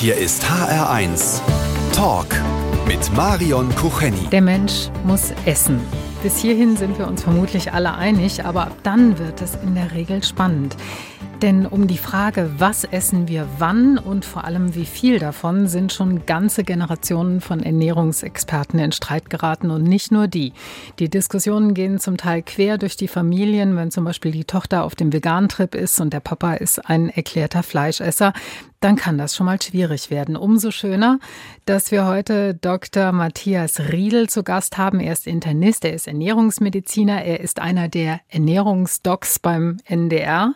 Hier ist HR1 Talk mit Marion Kucheni. Der Mensch muss essen. Bis hierhin sind wir uns vermutlich alle einig, aber ab dann wird es in der Regel spannend. Denn um die Frage, was essen wir wann und vor allem wie viel davon, sind schon ganze Generationen von Ernährungsexperten in Streit geraten und nicht nur die. Die Diskussionen gehen zum Teil quer durch die Familien, wenn zum Beispiel die Tochter auf dem Vegan-Trip ist und der Papa ist ein erklärter Fleischesser dann kann das schon mal schwierig werden. Umso schöner, dass wir heute Dr. Matthias Riedel zu Gast haben. Er ist Internist, er ist Ernährungsmediziner, er ist einer der Ernährungsdocs beim NDR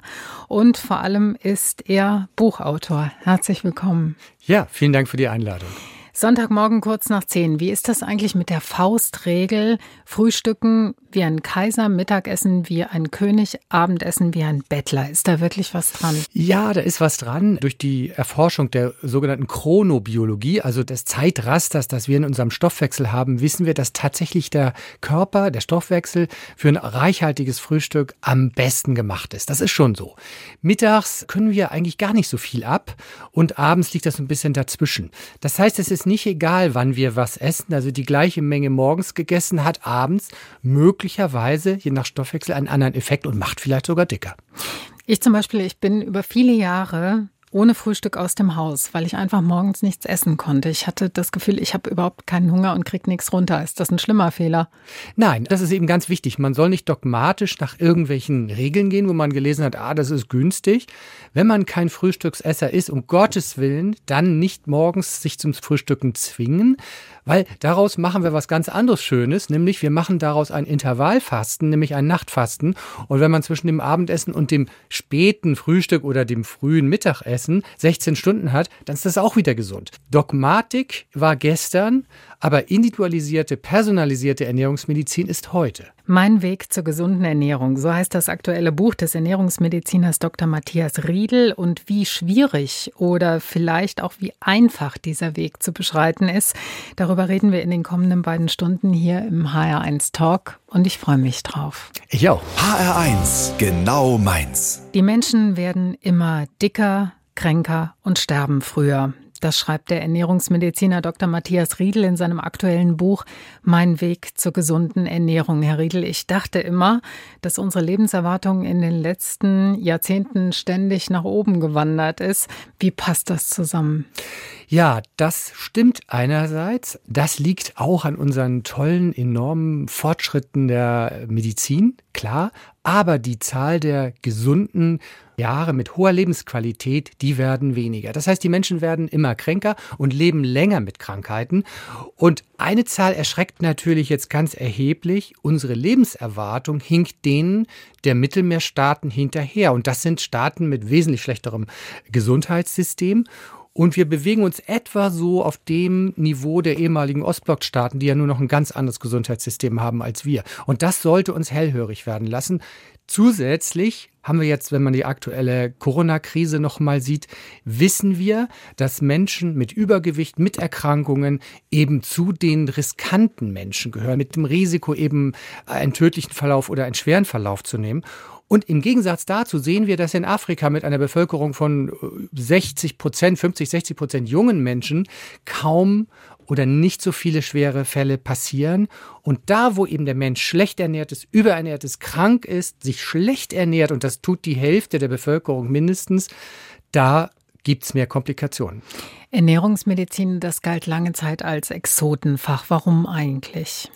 und vor allem ist er Buchautor. Herzlich willkommen. Ja, vielen Dank für die Einladung. Sonntagmorgen kurz nach zehn. Wie ist das eigentlich mit der Faustregel? Frühstücken wie ein Kaiser, Mittagessen wie ein König, Abendessen wie ein Bettler. Ist da wirklich was dran? Ja, da ist was dran. Durch die Erforschung der sogenannten Chronobiologie, also des Zeitrasters, das wir in unserem Stoffwechsel haben, wissen wir, dass tatsächlich der Körper, der Stoffwechsel für ein reichhaltiges Frühstück am besten gemacht ist. Das ist schon so. Mittags können wir eigentlich gar nicht so viel ab und abends liegt das ein bisschen dazwischen. Das heißt, es ist nicht egal, wann wir was essen, also die gleiche Menge morgens gegessen hat abends möglicherweise, je nach Stoffwechsel, einen anderen Effekt und macht vielleicht sogar dicker. Ich zum Beispiel, ich bin über viele Jahre ohne Frühstück aus dem Haus, weil ich einfach morgens nichts essen konnte. Ich hatte das Gefühl, ich habe überhaupt keinen Hunger und krieg nichts runter. Ist das ein schlimmer Fehler? Nein, das ist eben ganz wichtig. Man soll nicht dogmatisch nach irgendwelchen Regeln gehen, wo man gelesen hat, ah, das ist günstig. Wenn man kein Frühstücksesser ist, um Gottes Willen, dann nicht morgens sich zum Frühstücken zwingen, weil daraus machen wir was ganz anderes Schönes, nämlich wir machen daraus ein Intervallfasten, nämlich ein Nachtfasten. Und wenn man zwischen dem Abendessen und dem späten Frühstück oder dem frühen Mittagessen 16 Stunden hat, dann ist das auch wieder gesund. Dogmatik war gestern, aber individualisierte, personalisierte Ernährungsmedizin ist heute. Mein Weg zur gesunden Ernährung, so heißt das aktuelle Buch des Ernährungsmediziners Dr. Matthias Riedel. Und wie schwierig oder vielleicht auch wie einfach dieser Weg zu beschreiten ist, darüber reden wir in den kommenden beiden Stunden hier im HR1 Talk. Und ich freue mich drauf. Ich auch. HR1, genau meins. Die Menschen werden immer dicker, kränker und sterben früher. Das schreibt der Ernährungsmediziner Dr. Matthias Riedel in seinem aktuellen Buch Mein Weg zur gesunden Ernährung. Herr Riedel, ich dachte immer, dass unsere Lebenserwartung in den letzten Jahrzehnten ständig nach oben gewandert ist. Wie passt das zusammen? Ja, das stimmt einerseits. Das liegt auch an unseren tollen, enormen Fortschritten der Medizin, klar. Aber die Zahl der gesunden Jahre mit hoher Lebensqualität, die werden weniger. Das heißt, die Menschen werden immer kränker und leben länger mit Krankheiten. Und eine Zahl erschreckt natürlich jetzt ganz erheblich. Unsere Lebenserwartung hinkt denen der Mittelmeerstaaten hinterher. Und das sind Staaten mit wesentlich schlechterem Gesundheitssystem. Und wir bewegen uns etwa so auf dem Niveau der ehemaligen Ostblockstaaten, die ja nur noch ein ganz anderes Gesundheitssystem haben als wir. Und das sollte uns hellhörig werden lassen. Zusätzlich haben wir jetzt, wenn man die aktuelle Corona-Krise nochmal sieht, wissen wir, dass Menschen mit Übergewicht, mit Erkrankungen eben zu den riskanten Menschen gehören, mit dem Risiko eben einen tödlichen Verlauf oder einen schweren Verlauf zu nehmen. Und im Gegensatz dazu sehen wir, dass in Afrika mit einer Bevölkerung von 60 Prozent, 50, 60 Prozent jungen Menschen kaum oder nicht so viele schwere Fälle passieren. Und da, wo eben der Mensch schlecht ernährt ist, überernährt ist, krank ist, sich schlecht ernährt, und das tut die Hälfte der Bevölkerung mindestens, da gibt es mehr Komplikationen. Ernährungsmedizin, das galt lange Zeit als Exotenfach. Warum eigentlich?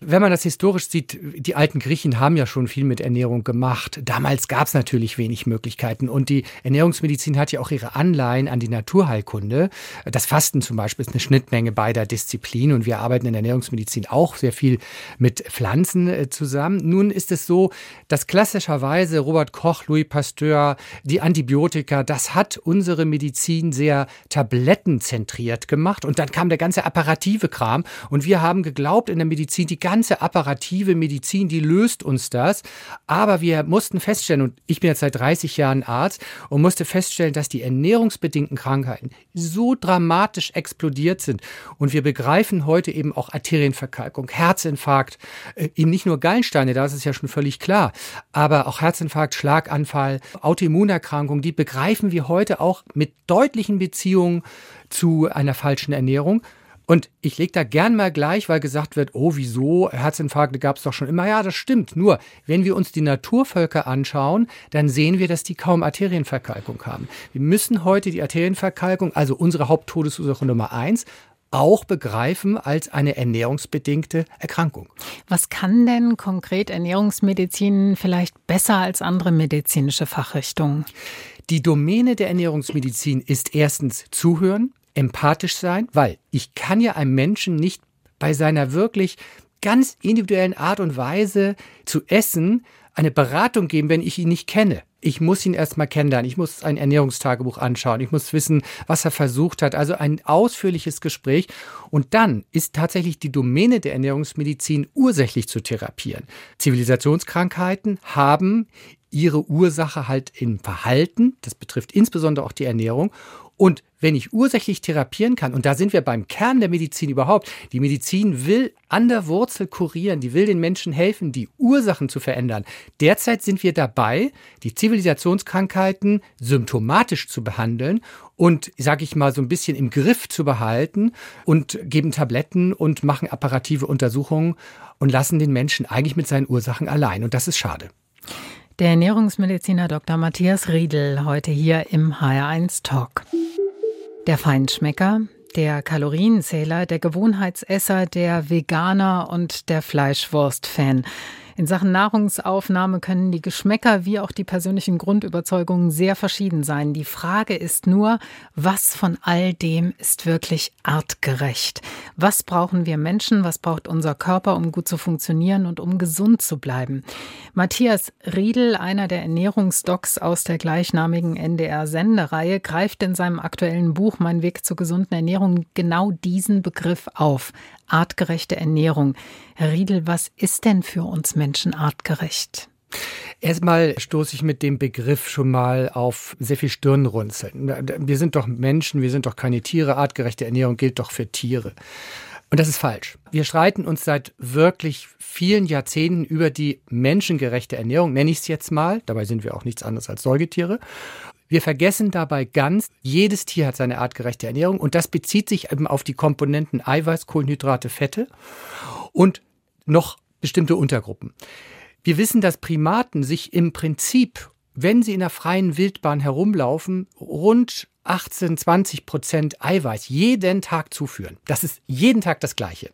Wenn man das historisch sieht, die alten Griechen haben ja schon viel mit Ernährung gemacht. Damals gab es natürlich wenig Möglichkeiten und die Ernährungsmedizin hat ja auch ihre Anleihen an die Naturheilkunde. Das Fasten zum Beispiel ist eine Schnittmenge beider Disziplinen und wir arbeiten in der Ernährungsmedizin auch sehr viel mit Pflanzen äh, zusammen. Nun ist es so, dass klassischerweise Robert Koch, Louis Pasteur, die Antibiotika, das hat unsere Medizin sehr tablettenzentriert gemacht und dann kam der ganze apparative Kram und wir haben geglaubt in der Medizin, die ganze apparative Medizin, die löst uns das. Aber wir mussten feststellen, und ich bin jetzt seit 30 Jahren Arzt und musste feststellen, dass die ernährungsbedingten Krankheiten so dramatisch explodiert sind. Und wir begreifen heute eben auch Arterienverkalkung, Herzinfarkt, äh, eben nicht nur Gallensteine, da ist es ja schon völlig klar, aber auch Herzinfarkt, Schlaganfall, Autoimmunerkrankungen, die begreifen wir heute auch mit deutlichen Beziehungen zu einer falschen Ernährung. Und ich lege da gern mal gleich, weil gesagt wird, oh, wieso? Herzinfarkte gab es doch schon immer. Ja, das stimmt. Nur, wenn wir uns die Naturvölker anschauen, dann sehen wir, dass die kaum Arterienverkalkung haben. Wir müssen heute die Arterienverkalkung, also unsere Haupttodesursache Nummer eins, auch begreifen als eine ernährungsbedingte Erkrankung. Was kann denn konkret Ernährungsmedizin vielleicht besser als andere medizinische Fachrichtungen? Die Domäne der Ernährungsmedizin ist erstens zuhören, empathisch sein, weil ich kann ja einem Menschen nicht bei seiner wirklich ganz individuellen Art und Weise zu essen eine Beratung geben, wenn ich ihn nicht kenne. Ich muss ihn erstmal kennenlernen. Ich muss ein Ernährungstagebuch anschauen. Ich muss wissen, was er versucht hat. Also ein ausführliches Gespräch. Und dann ist tatsächlich die Domäne der Ernährungsmedizin ursächlich zu therapieren. Zivilisationskrankheiten haben ihre Ursache halt im Verhalten. Das betrifft insbesondere auch die Ernährung. Und wenn ich ursächlich therapieren kann, und da sind wir beim Kern der Medizin überhaupt, die Medizin will an der Wurzel kurieren, die will den Menschen helfen, die Ursachen zu verändern. Derzeit sind wir dabei, die Zivilisationskrankheiten symptomatisch zu behandeln und, sage ich mal, so ein bisschen im Griff zu behalten und geben Tabletten und machen apparative Untersuchungen und lassen den Menschen eigentlich mit seinen Ursachen allein. Und das ist schade. Der Ernährungsmediziner Dr. Matthias Riedel heute hier im HR1 Talk. Der Feinschmecker, der Kalorienzähler, der Gewohnheitsesser, der Veganer und der Fleischwurst-Fan. In Sachen Nahrungsaufnahme können die Geschmäcker wie auch die persönlichen Grundüberzeugungen sehr verschieden sein. Die Frage ist nur, was von all dem ist wirklich artgerecht? Was brauchen wir Menschen? Was braucht unser Körper, um gut zu funktionieren und um gesund zu bleiben? Matthias Riedel, einer der Ernährungsdocs aus der gleichnamigen NDR-Sendereihe, greift in seinem aktuellen Buch Mein Weg zur gesunden Ernährung genau diesen Begriff auf artgerechte Ernährung. Herr Riedel, was ist denn für uns Menschen artgerecht? Erstmal stoße ich mit dem Begriff schon mal auf sehr viel Stirnrunzeln. Wir sind doch Menschen, wir sind doch keine Tiere. Artgerechte Ernährung gilt doch für Tiere. Und das ist falsch. Wir streiten uns seit wirklich vielen Jahrzehnten über die menschengerechte Ernährung, nenne ich es jetzt mal. Dabei sind wir auch nichts anderes als Säugetiere. Wir vergessen dabei ganz, jedes Tier hat seine artgerechte Ernährung und das bezieht sich eben auf die Komponenten Eiweiß, Kohlenhydrate, Fette und noch bestimmte Untergruppen. Wir wissen, dass Primaten sich im Prinzip, wenn sie in der freien Wildbahn herumlaufen, rund 18, 20 Prozent Eiweiß jeden Tag zuführen. Das ist jeden Tag das Gleiche.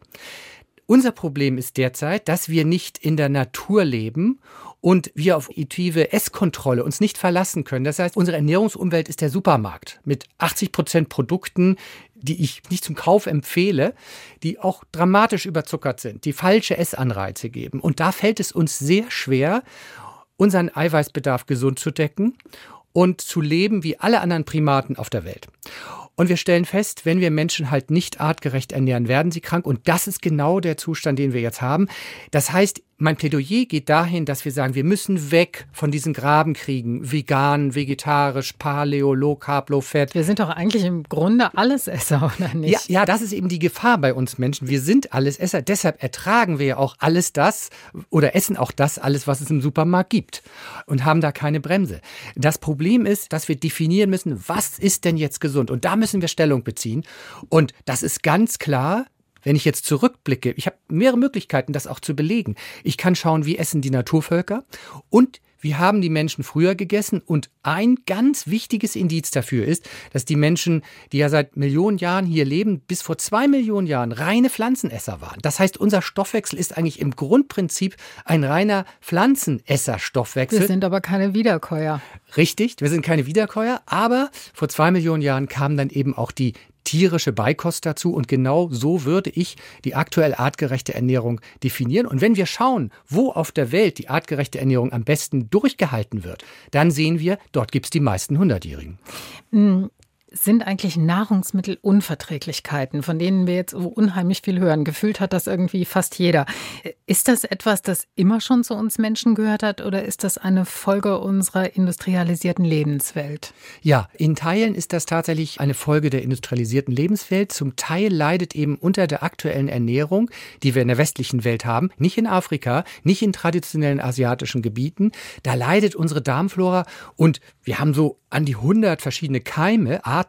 Unser Problem ist derzeit, dass wir nicht in der Natur leben und wir auf intuitive Esskontrolle uns nicht verlassen können. Das heißt, unsere Ernährungsumwelt ist der Supermarkt mit 80 Prozent Produkten, die ich nicht zum Kauf empfehle, die auch dramatisch überzuckert sind, die falsche Essanreize geben. Und da fällt es uns sehr schwer, unseren Eiweißbedarf gesund zu decken und zu leben wie alle anderen Primaten auf der Welt. Und wir stellen fest, wenn wir Menschen halt nicht artgerecht ernähren, werden sie krank. Und das ist genau der Zustand, den wir jetzt haben. Das heißt, mein Plädoyer geht dahin, dass wir sagen, wir müssen weg von diesen Grabenkriegen, vegan, vegetarisch, paleo, low carb, low fat. Wir sind doch eigentlich im Grunde Allesesser, oder nicht? Ja, ja, das ist eben die Gefahr bei uns Menschen. Wir sind Allesesser. Deshalb ertragen wir ja auch alles das oder essen auch das alles, was es im Supermarkt gibt und haben da keine Bremse. Das Problem ist, dass wir definieren müssen, was ist denn jetzt gesund? Und da müssen wir Stellung beziehen. Und das ist ganz klar, wenn ich jetzt zurückblicke, ich habe mehrere Möglichkeiten, das auch zu belegen. Ich kann schauen, wie essen die Naturvölker und wie haben die Menschen früher gegessen? Und ein ganz wichtiges Indiz dafür ist, dass die Menschen, die ja seit Millionen Jahren hier leben, bis vor zwei Millionen Jahren reine Pflanzenesser waren. Das heißt, unser Stoffwechsel ist eigentlich im Grundprinzip ein reiner Pflanzenesser-Stoffwechsel. Wir sind aber keine Wiederkäuer. Richtig, wir sind keine Wiederkäuer, aber vor zwei Millionen Jahren kamen dann eben auch die tierische Beikost dazu. Und genau so würde ich die aktuell artgerechte Ernährung definieren. Und wenn wir schauen, wo auf der Welt die artgerechte Ernährung am besten durchgehalten wird, dann sehen wir, dort gibt es die meisten Hundertjährigen. Sind eigentlich Nahrungsmittelunverträglichkeiten, von denen wir jetzt unheimlich viel hören. Gefühlt hat das irgendwie fast jeder. Ist das etwas, das immer schon zu uns Menschen gehört hat oder ist das eine Folge unserer industrialisierten Lebenswelt? Ja, in Teilen ist das tatsächlich eine Folge der industrialisierten Lebenswelt. Zum Teil leidet eben unter der aktuellen Ernährung, die wir in der westlichen Welt haben, nicht in Afrika, nicht in traditionellen asiatischen Gebieten. Da leidet unsere Darmflora und wir haben so an die 100 verschiedene Keime, Arten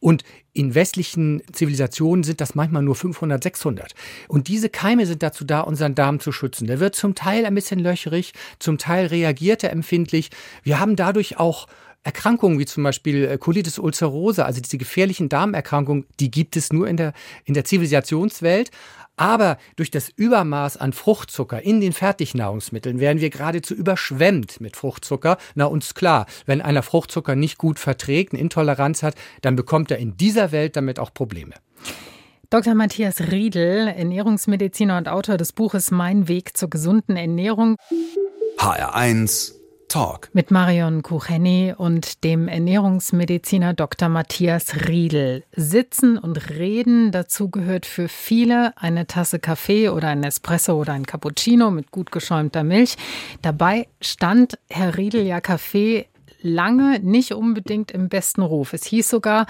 und in westlichen Zivilisationen sind das manchmal nur 500, 600. Und diese Keime sind dazu da, unseren Darm zu schützen. Der wird zum Teil ein bisschen löcherig, zum Teil reagiert er empfindlich. Wir haben dadurch auch Erkrankungen wie zum Beispiel äh, Colitis ulcerosa, also diese gefährlichen Darmerkrankungen, die gibt es nur in der, in der Zivilisationswelt. Aber durch das Übermaß an Fruchtzucker in den Fertignahrungsmitteln werden wir geradezu überschwemmt mit Fruchtzucker. Na, uns klar, wenn einer Fruchtzucker nicht gut verträgt, eine Intoleranz hat, dann bekommt er in dieser Welt damit auch Probleme. Dr. Matthias Riedel, Ernährungsmediziner und Autor des Buches Mein Weg zur gesunden Ernährung. HR1 Talk. Mit Marion Kucheni und dem Ernährungsmediziner Dr. Matthias Riedel. Sitzen und reden, dazu gehört für viele eine Tasse Kaffee oder ein Espresso oder ein Cappuccino mit gut geschäumter Milch. Dabei stand Herr Riedel ja Kaffee lange nicht unbedingt im besten Ruf. Es hieß sogar,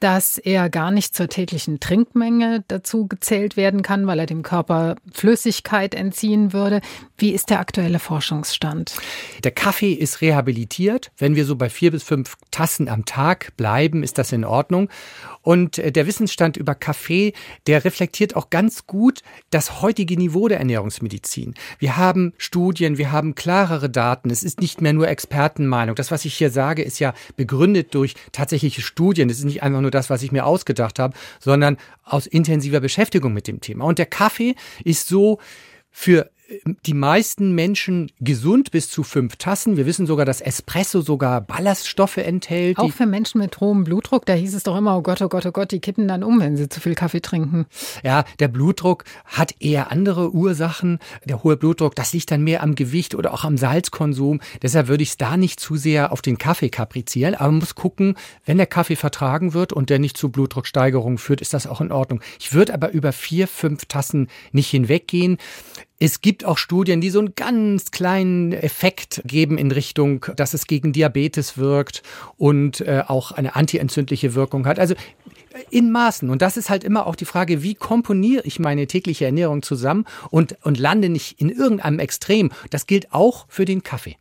dass er gar nicht zur täglichen Trinkmenge dazu gezählt werden kann, weil er dem Körper Flüssigkeit entziehen würde. Wie ist der aktuelle Forschungsstand? Der Kaffee ist rehabilitiert. Wenn wir so bei vier bis fünf Tassen am Tag bleiben, ist das in Ordnung. Und äh, der Wissensstand über Kaffee, der reflektiert auch ganz gut das heutige Niveau der Ernährungsmedizin. Wir haben Studien, wir haben klarere Daten. Es ist nicht mehr nur Expertenmeinung. Das, was ich hier sage, ist ja begründet durch tatsächliche Studien. Es ist nicht einfach nur das, was ich mir ausgedacht habe, sondern aus intensiver Beschäftigung mit dem Thema. Und der Kaffee ist so für die meisten Menschen gesund bis zu fünf Tassen. Wir wissen sogar, dass Espresso sogar Ballaststoffe enthält. Auch für Menschen mit hohem Blutdruck, da hieß es doch immer, oh Gott, oh Gott, oh Gott, die kippen dann um, wenn sie zu viel Kaffee trinken. Ja, der Blutdruck hat eher andere Ursachen. Der hohe Blutdruck, das liegt dann mehr am Gewicht oder auch am Salzkonsum. Deshalb würde ich es da nicht zu sehr auf den Kaffee kaprizieren. Aber man muss gucken, wenn der Kaffee vertragen wird und der nicht zu Blutdrucksteigerungen führt, ist das auch in Ordnung. Ich würde aber über vier, fünf Tassen nicht hinweggehen. Es gibt auch Studien, die so einen ganz kleinen Effekt geben in Richtung, dass es gegen Diabetes wirkt und äh, auch eine antientzündliche Wirkung hat. Also in Maßen. Und das ist halt immer auch die Frage, wie komponiere ich meine tägliche Ernährung zusammen und, und lande nicht in irgendeinem Extrem. Das gilt auch für den Kaffee.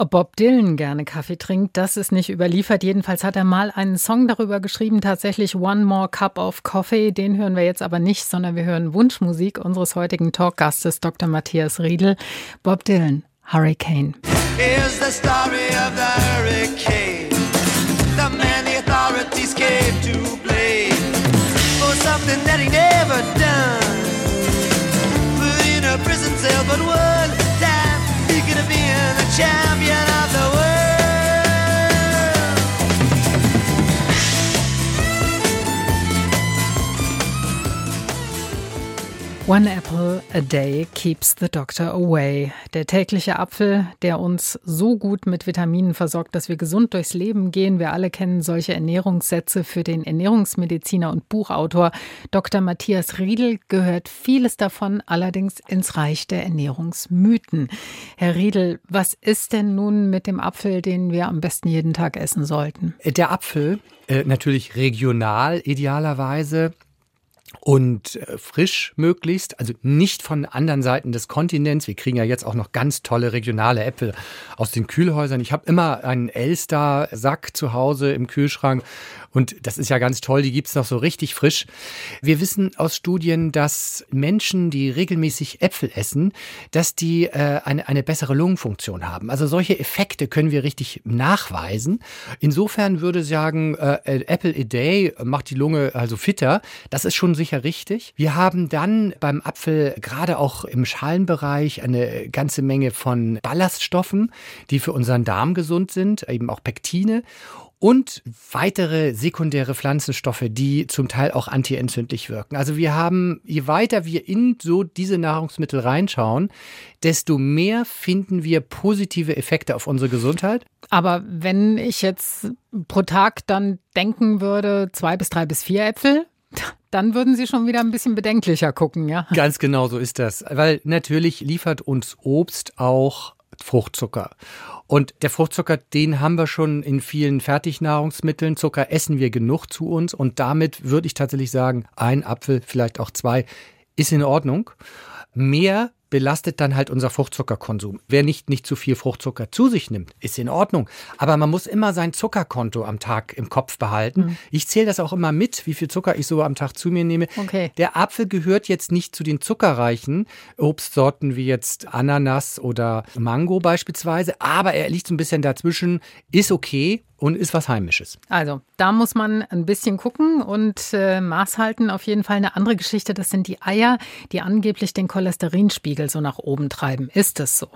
Ob Bob Dylan gerne Kaffee trinkt, das ist nicht überliefert. Jedenfalls hat er mal einen Song darüber geschrieben, tatsächlich One More Cup of Coffee. Den hören wir jetzt aber nicht, sondern wir hören Wunschmusik unseres heutigen Talkgastes, Dr. Matthias Riedel. Bob Dylan, Hurricane. Here's the story of the hurricane. The man the authorities came to blame for something that he never done. Champion. One apple a day keeps the doctor away. Der tägliche Apfel, der uns so gut mit Vitaminen versorgt, dass wir gesund durchs Leben gehen. Wir alle kennen solche Ernährungssätze. Für den Ernährungsmediziner und Buchautor Dr. Matthias Riedel gehört vieles davon allerdings ins Reich der Ernährungsmythen. Herr Riedel, was ist denn nun mit dem Apfel, den wir am besten jeden Tag essen sollten? Der Apfel, äh, natürlich regional idealerweise und äh, frisch möglichst, also nicht von anderen Seiten des Kontinents. Wir kriegen ja jetzt auch noch ganz tolle regionale Äpfel aus den Kühlhäusern. Ich habe immer einen Elster-Sack zu Hause im Kühlschrank und das ist ja ganz toll, die gibt's noch so richtig frisch. Wir wissen aus Studien, dass Menschen, die regelmäßig Äpfel essen, dass die äh, eine, eine bessere Lungenfunktion haben. Also solche Effekte können wir richtig nachweisen. Insofern würde ich sagen, äh, Apple a day macht die Lunge also fitter. Das ist schon sicher richtig. Wir haben dann beim Apfel gerade auch im Schalenbereich eine ganze Menge von Ballaststoffen, die für unseren Darm gesund sind, eben auch Pektine. Und weitere sekundäre Pflanzenstoffe, die zum Teil auch antientzündlich wirken. Also wir haben, je weiter wir in so diese Nahrungsmittel reinschauen, desto mehr finden wir positive Effekte auf unsere Gesundheit. Aber wenn ich jetzt pro Tag dann denken würde, zwei bis drei bis vier Äpfel, dann würden Sie schon wieder ein bisschen bedenklicher gucken, ja? Ganz genau so ist das. Weil natürlich liefert uns Obst auch Fruchtzucker. Und der Fruchtzucker, den haben wir schon in vielen Fertignahrungsmitteln. Zucker essen wir genug zu uns. Und damit würde ich tatsächlich sagen, ein Apfel, vielleicht auch zwei, ist in Ordnung. Mehr belastet dann halt unser Fruchtzuckerkonsum. Wer nicht, nicht zu viel Fruchtzucker zu sich nimmt, ist in Ordnung. Aber man muss immer sein Zuckerkonto am Tag im Kopf behalten. Mhm. Ich zähle das auch immer mit, wie viel Zucker ich so am Tag zu mir nehme. Okay. Der Apfel gehört jetzt nicht zu den zuckerreichen Obstsorten wie jetzt Ananas oder Mango beispielsweise, aber er liegt so ein bisschen dazwischen, ist okay und ist was Heimisches. Also, da muss man ein bisschen gucken und äh, Maß halten. Auf jeden Fall eine andere Geschichte, das sind die Eier, die angeblich den Cholesterinspiegel so nach oben treiben. Ist das so?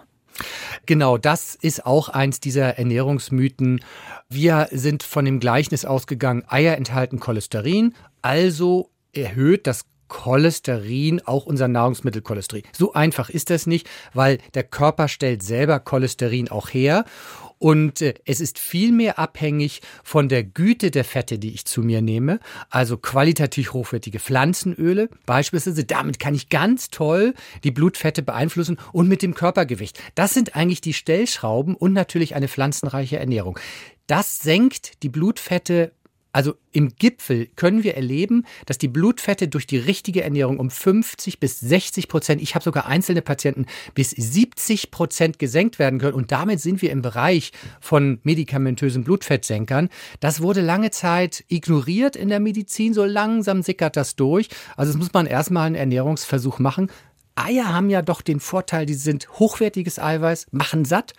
Genau, das ist auch eins dieser Ernährungsmythen. Wir sind von dem Gleichnis ausgegangen, Eier enthalten Cholesterin, also erhöht das Cholesterin, auch unser Nahrungsmittelcholesterin. So einfach ist das nicht, weil der Körper stellt selber Cholesterin auch her. Und äh, es ist vielmehr abhängig von der Güte der Fette, die ich zu mir nehme. Also qualitativ hochwertige Pflanzenöle beispielsweise. Damit kann ich ganz toll die Blutfette beeinflussen und mit dem Körpergewicht. Das sind eigentlich die Stellschrauben und natürlich eine pflanzenreiche Ernährung. Das senkt die Blutfette also im Gipfel können wir erleben, dass die Blutfette durch die richtige Ernährung um 50 bis 60 Prozent, ich habe sogar einzelne Patienten, bis 70 Prozent gesenkt werden können. Und damit sind wir im Bereich von medikamentösen Blutfettsenkern. Das wurde lange Zeit ignoriert in der Medizin. So langsam sickert das durch. Also es muss man erstmal einen Ernährungsversuch machen. Eier haben ja doch den Vorteil, die sind hochwertiges Eiweiß, machen satt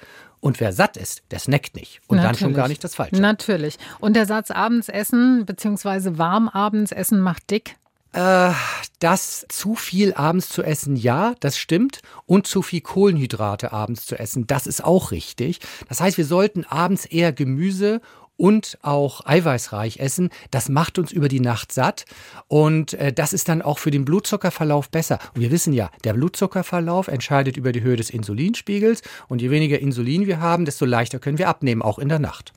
und wer satt ist, der snackt nicht. Und Natürlich. dann schon gar nicht das Falsche. Natürlich. Und der Satz abends essen bzw. warm abends essen macht dick? Äh, das zu viel abends zu essen, ja, das stimmt. Und zu viel Kohlenhydrate abends zu essen, das ist auch richtig. Das heißt, wir sollten abends eher Gemüse und auch eiweißreich essen. Das macht uns über die Nacht satt und äh, das ist dann auch für den Blutzuckerverlauf besser. Und wir wissen ja, der Blutzuckerverlauf entscheidet über die Höhe des Insulinspiegels und je weniger Insulin wir haben, desto leichter können wir abnehmen, auch in der Nacht.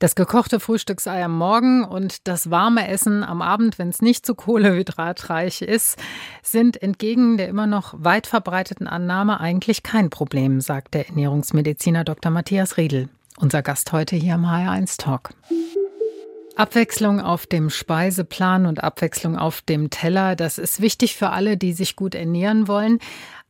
Das gekochte Frühstücksei am Morgen und das warme Essen am Abend, wenn es nicht zu kohlehydratreich ist, sind entgegen der immer noch weit verbreiteten Annahme eigentlich kein Problem, sagt der Ernährungsmediziner Dr. Matthias Riedel. Unser Gast heute hier am HR1 Talk. Abwechslung auf dem Speiseplan und Abwechslung auf dem Teller, das ist wichtig für alle, die sich gut ernähren wollen.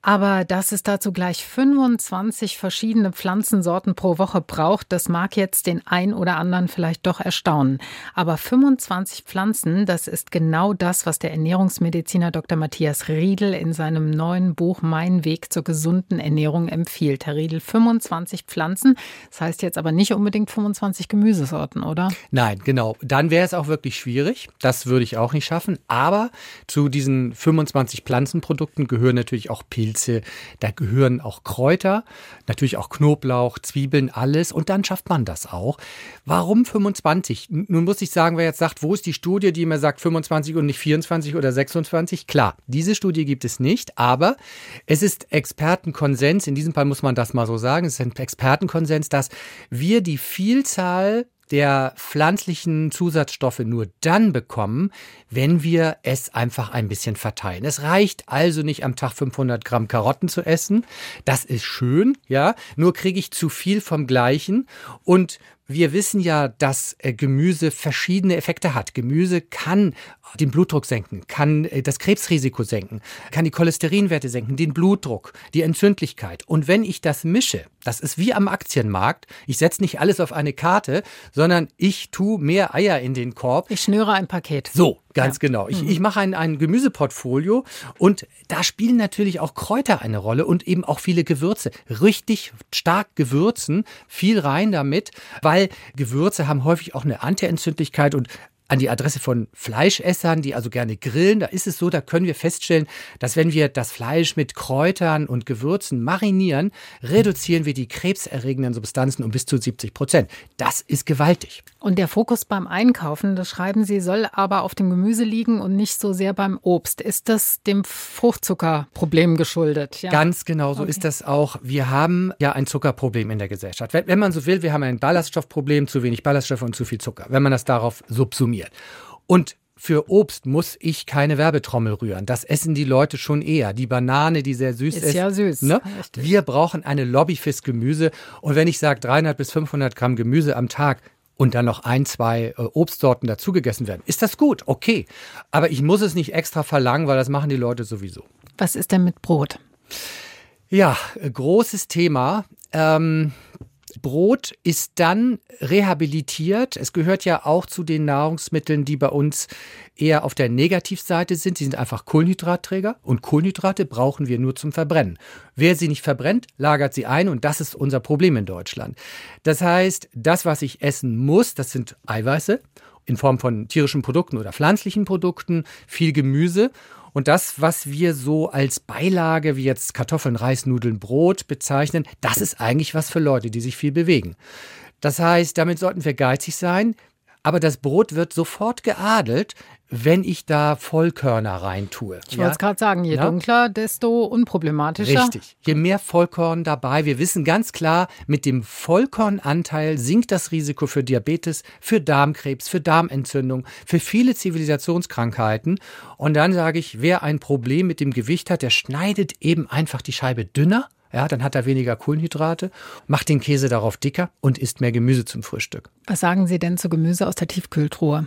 Aber dass es dazu gleich 25 verschiedene Pflanzensorten pro Woche braucht, das mag jetzt den ein oder anderen vielleicht doch erstaunen. Aber 25 Pflanzen, das ist genau das, was der Ernährungsmediziner Dr. Matthias Riedel in seinem neuen Buch Mein Weg zur gesunden Ernährung empfiehlt. Herr Riedel, 25 Pflanzen. Das heißt jetzt aber nicht unbedingt 25 Gemüsesorten, oder? Nein, genau. Dann wäre es auch wirklich schwierig. Das würde ich auch nicht schaffen. Aber zu diesen 25 Pflanzenprodukten gehören natürlich auch Pilze. Pilze, da gehören auch Kräuter, natürlich auch Knoblauch, Zwiebeln, alles und dann schafft man das auch. Warum 25? Nun muss ich sagen, wer jetzt sagt, wo ist die Studie, die mir sagt 25 und nicht 24 oder 26? Klar, diese Studie gibt es nicht, aber es ist Expertenkonsens, in diesem Fall muss man das mal so sagen, es ist ein Expertenkonsens, dass wir die Vielzahl der pflanzlichen Zusatzstoffe nur dann bekommen, wenn wir es einfach ein bisschen verteilen. Es reicht also nicht am Tag 500 Gramm Karotten zu essen. Das ist schön, ja. Nur kriege ich zu viel vom Gleichen und wir wissen ja, dass äh, Gemüse verschiedene Effekte hat. Gemüse kann den Blutdruck senken, kann äh, das Krebsrisiko senken, kann die Cholesterinwerte senken, den Blutdruck, die Entzündlichkeit. Und wenn ich das mische, das ist wie am Aktienmarkt, ich setze nicht alles auf eine Karte, sondern ich tue mehr Eier in den Korb. Ich schnüre ein Paket. So, Ganz ja. genau. Ich, mhm. ich mache ein, ein Gemüseportfolio und da spielen natürlich auch Kräuter eine Rolle und eben auch viele Gewürze. Richtig stark gewürzen, viel rein damit, weil Gewürze haben häufig auch eine Antientzündlichkeit und an die Adresse von Fleischessern, die also gerne grillen, da ist es so, da können wir feststellen, dass wenn wir das Fleisch mit Kräutern und Gewürzen marinieren, reduzieren wir die krebserregenden Substanzen um bis zu 70 Prozent. Das ist gewaltig. Und der Fokus beim Einkaufen, das schreiben Sie, soll aber auf dem Gemüse liegen und nicht so sehr beim Obst. Ist das dem Fruchtzuckerproblem geschuldet? Ja. Ganz genau so okay. ist das auch. Wir haben ja ein Zuckerproblem in der Gesellschaft. Wenn, wenn man so will, wir haben ein Ballaststoffproblem, zu wenig Ballaststoffe und zu viel Zucker. Wenn man das darauf subsumiert. Und für Obst muss ich keine Werbetrommel rühren. Das essen die Leute schon eher. Die Banane, die sehr süß ist. Ist ja süß. Ne? Wir brauchen eine Lobby fürs Gemüse. Und wenn ich sage 300 bis 500 Gramm Gemüse am Tag, und dann noch ein, zwei äh, Obstsorten dazugegessen werden, ist das gut, okay. Aber ich muss es nicht extra verlangen, weil das machen die Leute sowieso. Was ist denn mit Brot? Ja, äh, großes Thema. Ähm, Brot ist dann rehabilitiert. Es gehört ja auch zu den Nahrungsmitteln, die bei uns eher auf der Negativseite sind. Sie sind einfach Kohlenhydratträger und Kohlenhydrate brauchen wir nur zum Verbrennen. Wer sie nicht verbrennt, lagert sie ein und das ist unser Problem in Deutschland. Das heißt, das, was ich essen muss, das sind Eiweiße in Form von tierischen Produkten oder pflanzlichen Produkten, viel Gemüse und das, was wir so als Beilage, wie jetzt Kartoffeln, Reis, Nudeln, Brot bezeichnen, das ist eigentlich was für Leute, die sich viel bewegen. Das heißt, damit sollten wir geizig sein. Aber das Brot wird sofort geadelt, wenn ich da Vollkörner reintue. Ich ja? wollte es gerade sagen, je ja? dunkler, desto unproblematischer. Richtig. Je mehr Vollkorn dabei. Wir wissen ganz klar, mit dem Vollkornanteil sinkt das Risiko für Diabetes, für Darmkrebs, für Darmentzündung, für viele Zivilisationskrankheiten. Und dann sage ich, wer ein Problem mit dem Gewicht hat, der schneidet eben einfach die Scheibe dünner ja, dann hat er weniger Kohlenhydrate, macht den Käse darauf dicker und isst mehr Gemüse zum Frühstück. Was sagen Sie denn zu Gemüse aus der Tiefkühltruhe?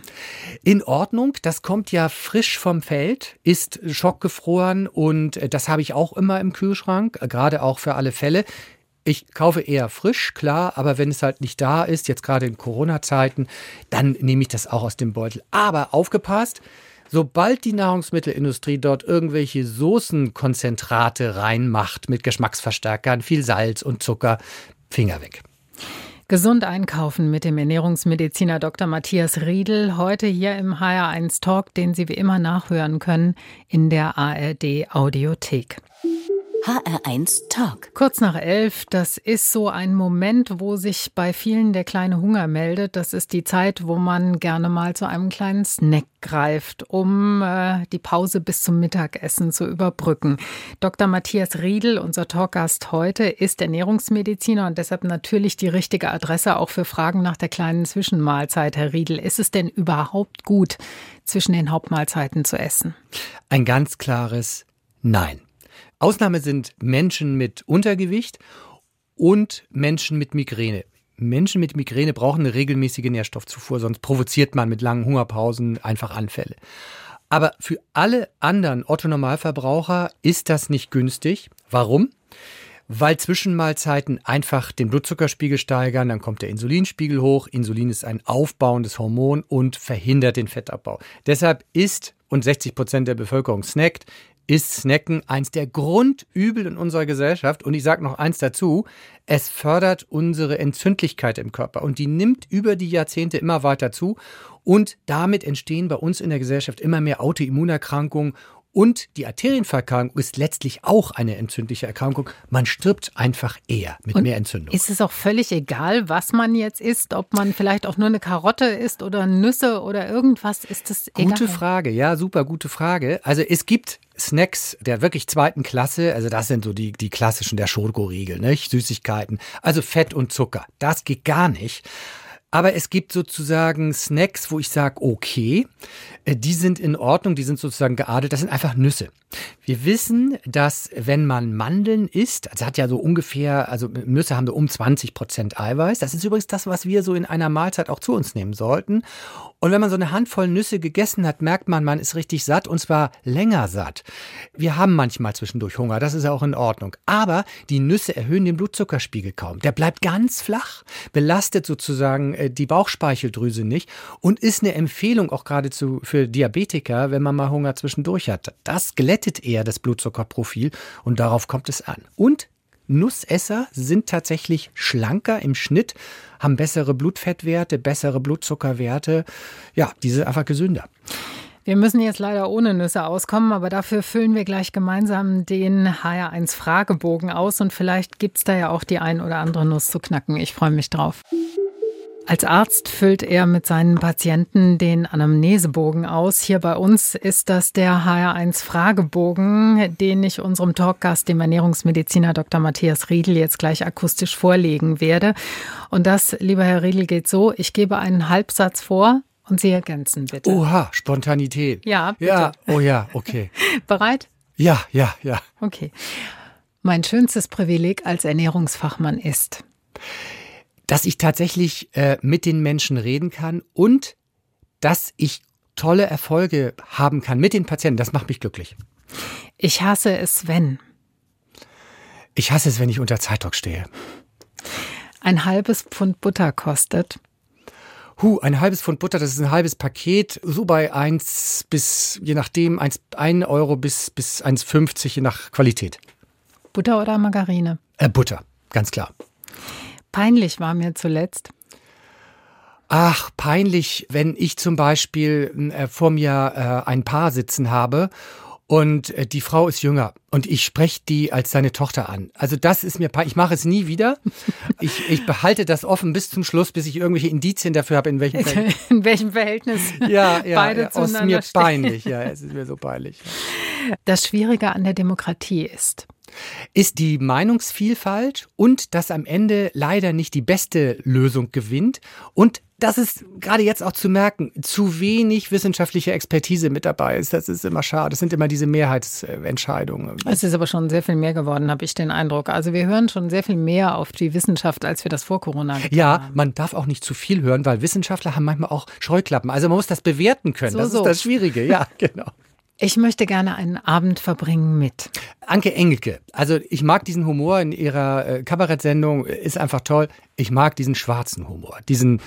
In Ordnung, das kommt ja frisch vom Feld, ist schockgefroren und äh, das habe ich auch immer im Kühlschrank, äh, gerade auch für alle Fälle. Ich kaufe eher frisch, klar, aber wenn es halt nicht da ist, jetzt gerade in Corona-Zeiten, dann nehme ich das auch aus dem Beutel. Aber aufgepasst, Sobald die Nahrungsmittelindustrie dort irgendwelche Soßenkonzentrate reinmacht mit Geschmacksverstärkern, viel Salz und Zucker, Finger weg. Gesund einkaufen mit dem Ernährungsmediziner Dr. Matthias Riedel. Heute hier im HR1 Talk, den Sie wie immer nachhören können in der ARD Audiothek. HR1 Talk. Kurz nach elf, das ist so ein Moment, wo sich bei vielen der kleine Hunger meldet. Das ist die Zeit, wo man gerne mal zu einem kleinen Snack greift, um äh, die Pause bis zum Mittagessen zu überbrücken. Dr. Matthias Riedel, unser Talkgast heute, ist Ernährungsmediziner und deshalb natürlich die richtige Adresse auch für Fragen nach der kleinen Zwischenmahlzeit. Herr Riedel, ist es denn überhaupt gut, zwischen den Hauptmahlzeiten zu essen? Ein ganz klares Nein. Ausnahme sind Menschen mit Untergewicht und Menschen mit Migräne. Menschen mit Migräne brauchen eine regelmäßige Nährstoffzufuhr, sonst provoziert man mit langen Hungerpausen einfach Anfälle. Aber für alle anderen Otto-Normalverbraucher ist das nicht günstig. Warum? Weil Zwischenmahlzeiten einfach den Blutzuckerspiegel steigern, dann kommt der Insulinspiegel hoch. Insulin ist ein aufbauendes Hormon und verhindert den Fettabbau. Deshalb ist, und 60 Prozent der Bevölkerung snackt, ist Snacken eins der Grundübel in unserer Gesellschaft. Und ich sage noch eins dazu, es fördert unsere Entzündlichkeit im Körper und die nimmt über die Jahrzehnte immer weiter zu. Und damit entstehen bei uns in der Gesellschaft immer mehr Autoimmunerkrankungen und die Arterienverkalkung ist letztlich auch eine entzündliche Erkrankung. Man stirbt einfach eher mit und mehr Entzündung. Ist es auch völlig egal, was man jetzt isst, ob man vielleicht auch nur eine Karotte isst oder Nüsse oder irgendwas? Ist das egal? Gute Frage, ja, super gute Frage. Also es gibt Snacks der wirklich zweiten Klasse, also das sind so die, die klassischen der Schokoriegel, nicht? Süßigkeiten, also Fett und Zucker. Das geht gar nicht. Aber es gibt sozusagen Snacks, wo ich sage, okay, äh, die sind in Ordnung, die sind sozusagen geadelt, das sind einfach Nüsse. Wir wissen, dass wenn man Mandeln isst, also hat ja so ungefähr, also Nüsse haben so um 20 Prozent Eiweiß. Das ist übrigens das, was wir so in einer Mahlzeit auch zu uns nehmen sollten. Und wenn man so eine Handvoll Nüsse gegessen hat, merkt man, man ist richtig satt und zwar länger satt. Wir haben manchmal zwischendurch Hunger, das ist ja auch in Ordnung. Aber die Nüsse erhöhen den Blutzuckerspiegel kaum. Der bleibt ganz flach, belastet sozusagen äh, die Bauchspeicheldrüse nicht und ist eine Empfehlung auch geradezu für Diabetiker, wenn man mal Hunger zwischendurch hat. Das glättet eher das Blutzuckerprofil und darauf kommt es an. Und Nussesser sind tatsächlich schlanker im Schnitt, haben bessere Blutfettwerte, bessere Blutzuckerwerte. Ja, die sind einfach gesünder. Wir müssen jetzt leider ohne Nüsse auskommen, aber dafür füllen wir gleich gemeinsam den HR1 Fragebogen aus und vielleicht gibt es da ja auch die ein oder andere Nuss zu knacken. Ich freue mich drauf. Als Arzt füllt er mit seinen Patienten den Anamnesebogen aus. Hier bei uns ist das der HR1 Fragebogen, den ich unserem Talkgast, dem Ernährungsmediziner Dr. Matthias Riedel, jetzt gleich akustisch vorlegen werde. Und das, lieber Herr Riedel, geht so. Ich gebe einen Halbsatz vor, und Sie ergänzen bitte. Oha, Spontanität. Ja, bitte. Ja, oh ja, okay. Bereit? Ja, ja, ja. Okay. Mein schönstes Privileg als Ernährungsfachmann ist, dass ich tatsächlich äh, mit den Menschen reden kann und dass ich tolle Erfolge haben kann mit den Patienten. Das macht mich glücklich. ich hasse es, wenn Ich hasse es, wenn ich unter Zeitdruck stehe. ein halbes Pfund Butter kostet, Huh, ein halbes Pfund Butter, das ist ein halbes Paket, so bei 1 bis, je nachdem, 1, 1 Euro bis, bis 1,50 je nach Qualität. Butter oder Margarine. Äh, Butter, ganz klar. Peinlich war mir zuletzt, Ach, peinlich, wenn ich zum Beispiel äh, vor mir äh, ein Paar sitzen habe und äh, die Frau ist jünger und ich spreche die als seine Tochter an. Also das ist mir peinlich. Ich mache es nie wieder. Ich, ich behalte das offen bis zum Schluss, bis ich irgendwelche Indizien dafür habe, in welchem Verhältnis. in welchem Verhältnis Ja, ja, beide ja aus zueinander mir stehen. peinlich. Ja, es ist mir so peinlich. Das Schwierige an der Demokratie ist, ist die Meinungsvielfalt und dass am Ende leider nicht die beste Lösung gewinnt und das ist gerade jetzt auch zu merken, zu wenig wissenschaftliche Expertise mit dabei ist. Das ist immer schade. Das sind immer diese Mehrheitsentscheidungen. es ist aber schon sehr viel mehr geworden, habe ich den Eindruck. Also wir hören schon sehr viel mehr auf die Wissenschaft, als wir das vor Corona getan Ja, haben. man darf auch nicht zu viel hören, weil Wissenschaftler haben manchmal auch Scheuklappen. Also man muss das bewerten können. So, das so. ist das Schwierige. Ja, genau. Ich möchte gerne einen Abend verbringen mit. Anke Engelke. Also ich mag diesen Humor in ihrer äh, Kabarettsendung, äh, ist einfach toll. Ich mag diesen schwarzen Humor, diesen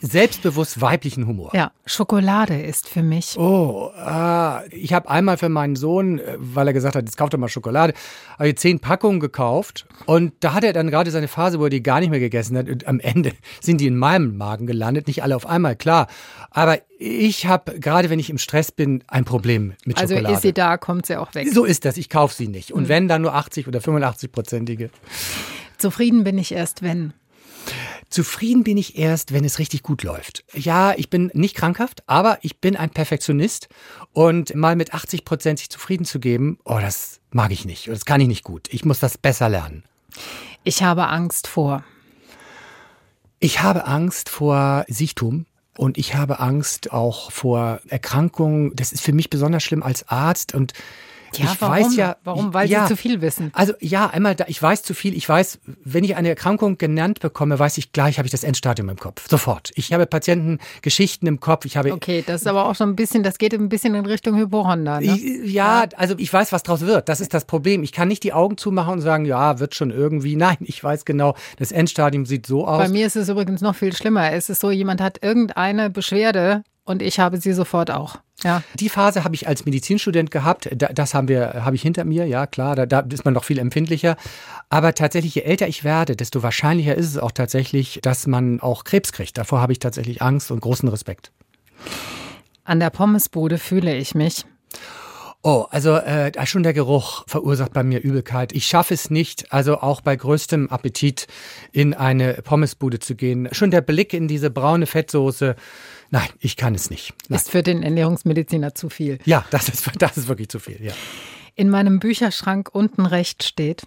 selbstbewusst weiblichen Humor. Ja, Schokolade ist für mich. Oh, ah, ich habe einmal für meinen Sohn, äh, weil er gesagt hat, jetzt kauft er mal Schokolade, habe ich zehn Packungen gekauft und da hat er dann gerade seine Phase, wo er die gar nicht mehr gegessen hat und am Ende sind die in meinem Magen gelandet, nicht alle auf einmal, klar. Aber ich habe, gerade wenn ich im Stress bin, ein problem mit Also Schokolade. ist sie da, kommt sie auch weg. so ist das, ich kaufe sie nicht. Und wenn, dann nur 80 oder 85-prozentige. Zufrieden bin ich erst, wenn. Zufrieden bin ich erst, wenn es richtig gut läuft. Ja, ich bin nicht krankhaft, aber ich bin ein Perfektionist und mal mit 80 Prozent sich zufrieden zu geben, oh, das mag ich nicht. Das kann ich nicht gut. Ich muss das besser lernen. Ich habe Angst vor. Ich habe Angst vor Sichtum. Und ich habe Angst auch vor Erkrankungen. Das ist für mich besonders schlimm als Arzt. Und Ja, ich warum? weiß ja, Warum? Weil ja, Sie zu viel wissen. Also ja, einmal, da, ich weiß zu viel. Ich weiß, wenn ich eine Erkrankung genannt bekomme, weiß ich gleich, habe ich das Endstadium im Kopf. Sofort. Ich habe Patientengeschichten im Kopf. Ich habe Okay, das ist aber auch schon ein bisschen, das geht ein bisschen in Richtung Hypochonder. Ne? Ich, ja, also ich weiß, was draus wird. Das ist das Problem. Ich kann nicht die Augen zumachen und sagen, ja, wird schon irgendwie. Nein, ich weiß genau, das Endstadium sieht so aus. Bei mir ist es übrigens noch viel schlimmer. Es ist so, jemand hat irgendeine Beschwerde und ich habe sie sofort auch. Ja. Die Phase habe ich als Medizinstudent gehabt. Da- Das haben wir, habe ich hinter mir. Ja, klar, da, da ist man noch viel empfindlicher. Aber tatsächlich, je älter ich werde, desto wahrscheinlicher ist es auch tatsächlich, dass man auch Krebs kriegt. Davor habe ich tatsächlich Angst und großen Respekt. An der Pommesbude fühle ich mich. Oh, also äh, schon der Geruch verursacht bei mir Übelkeit. Ich schaffe es nicht, also auch bei größtem Appetit in eine Pommesbude zu gehen. Schon der Blick in diese braune Fettsoße. Nein, ich kann es nicht. Nein. Ist für den Ernährungsmediziner zu viel. Ja, das ist, das ist wirklich zu viel, ja. In meinem Bücherschrank unten rechts steht.